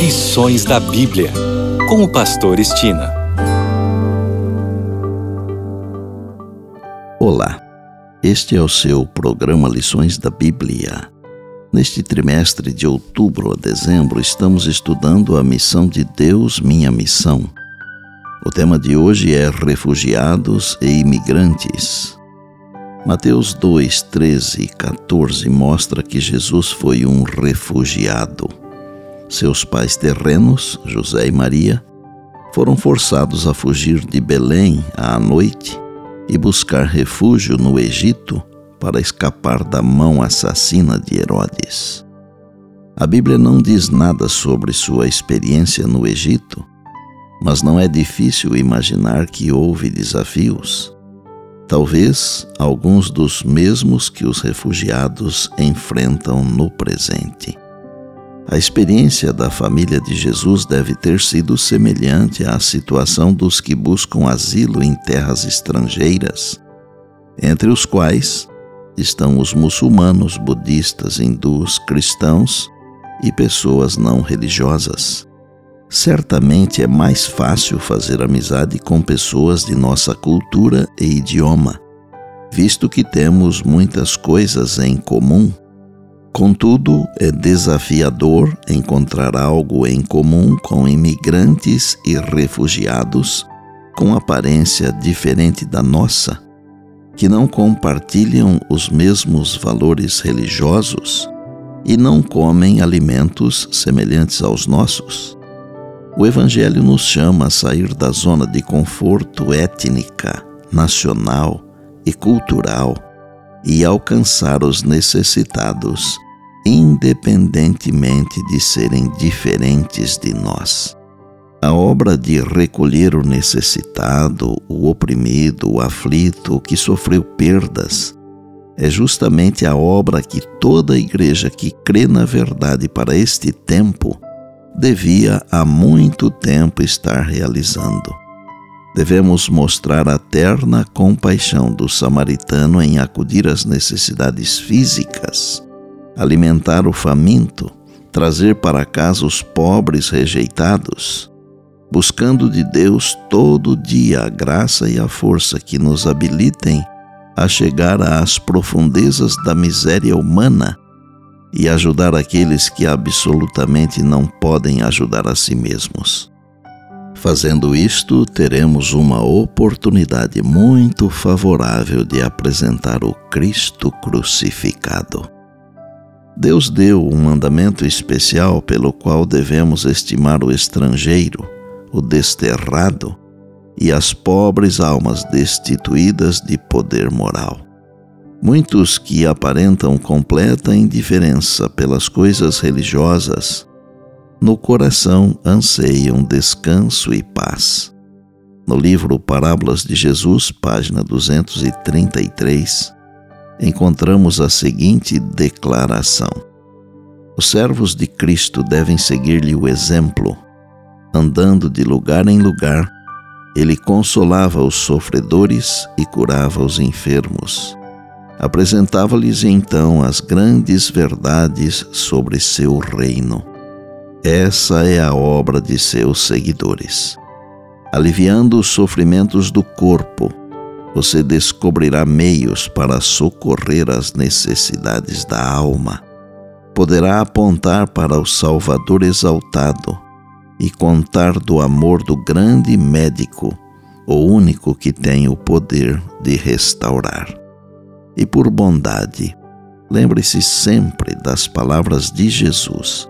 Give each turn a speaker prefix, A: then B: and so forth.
A: Lições da Bíblia, com o Pastor Estina.
B: Olá, este é o seu programa Lições da Bíblia. Neste trimestre de outubro a dezembro, estamos estudando a missão de Deus, minha missão. O tema de hoje é Refugiados e Imigrantes. Mateus 2, 13 e 14 mostra que Jesus foi um refugiado. Seus pais terrenos, José e Maria, foram forçados a fugir de Belém à noite e buscar refúgio no Egito para escapar da mão assassina de Herodes. A Bíblia não diz nada sobre sua experiência no Egito, mas não é difícil imaginar que houve desafios talvez alguns dos mesmos que os refugiados enfrentam no presente. A experiência da família de Jesus deve ter sido semelhante à situação dos que buscam asilo em terras estrangeiras, entre os quais estão os muçulmanos, budistas, hindus, cristãos e pessoas não religiosas. Certamente é mais fácil fazer amizade com pessoas de nossa cultura e idioma, visto que temos muitas coisas em comum. Contudo, é desafiador encontrar algo em comum com imigrantes e refugiados com aparência diferente da nossa, que não compartilham os mesmos valores religiosos e não comem alimentos semelhantes aos nossos. O Evangelho nos chama a sair da zona de conforto étnica, nacional e cultural e alcançar os necessitados, independentemente de serem diferentes de nós. A obra de recolher o necessitado, o oprimido, o aflito, o que sofreu perdas, é justamente a obra que toda igreja que crê na verdade para este tempo devia há muito tempo estar realizando. Devemos mostrar a terna compaixão do samaritano em acudir às necessidades físicas, alimentar o faminto, trazer para casa os pobres rejeitados, buscando de Deus todo dia a graça e a força que nos habilitem a chegar às profundezas da miséria humana e ajudar aqueles que absolutamente não podem ajudar a si mesmos. Fazendo isto, teremos uma oportunidade muito favorável de apresentar o Cristo crucificado. Deus deu um mandamento especial pelo qual devemos estimar o estrangeiro, o desterrado e as pobres almas destituídas de poder moral. Muitos que aparentam completa indiferença pelas coisas religiosas, no coração anseiam descanso e paz. No livro Parábolas de Jesus, página 233, encontramos a seguinte declaração: Os servos de Cristo devem seguir-lhe o exemplo. Andando de lugar em lugar, ele consolava os sofredores e curava os enfermos apresentava-lhes então as grandes verdades sobre seu reino. Essa é a obra de seus seguidores. Aliviando os sofrimentos do corpo, você descobrirá meios para socorrer as necessidades da alma. Poderá apontar para o Salvador exaltado e contar do amor do grande médico, o único que tem o poder de restaurar e por bondade. Lembre-se sempre das palavras de Jesus.